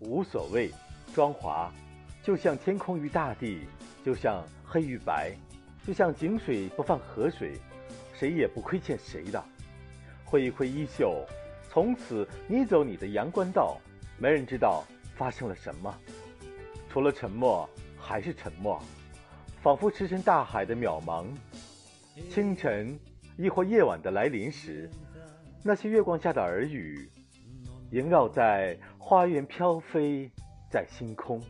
无所谓，装华，就像天空与大地，就像黑与白，就像井水不犯河水，谁也不亏欠谁的。挥一挥衣袖，从此你走你的阳关道，没人知道发生了什么，除了沉默还是沉默，仿佛驰骋大海的渺茫。清晨，亦或夜晚的来临时，那些月光下的耳语，萦绕在花园，飘飞在星空。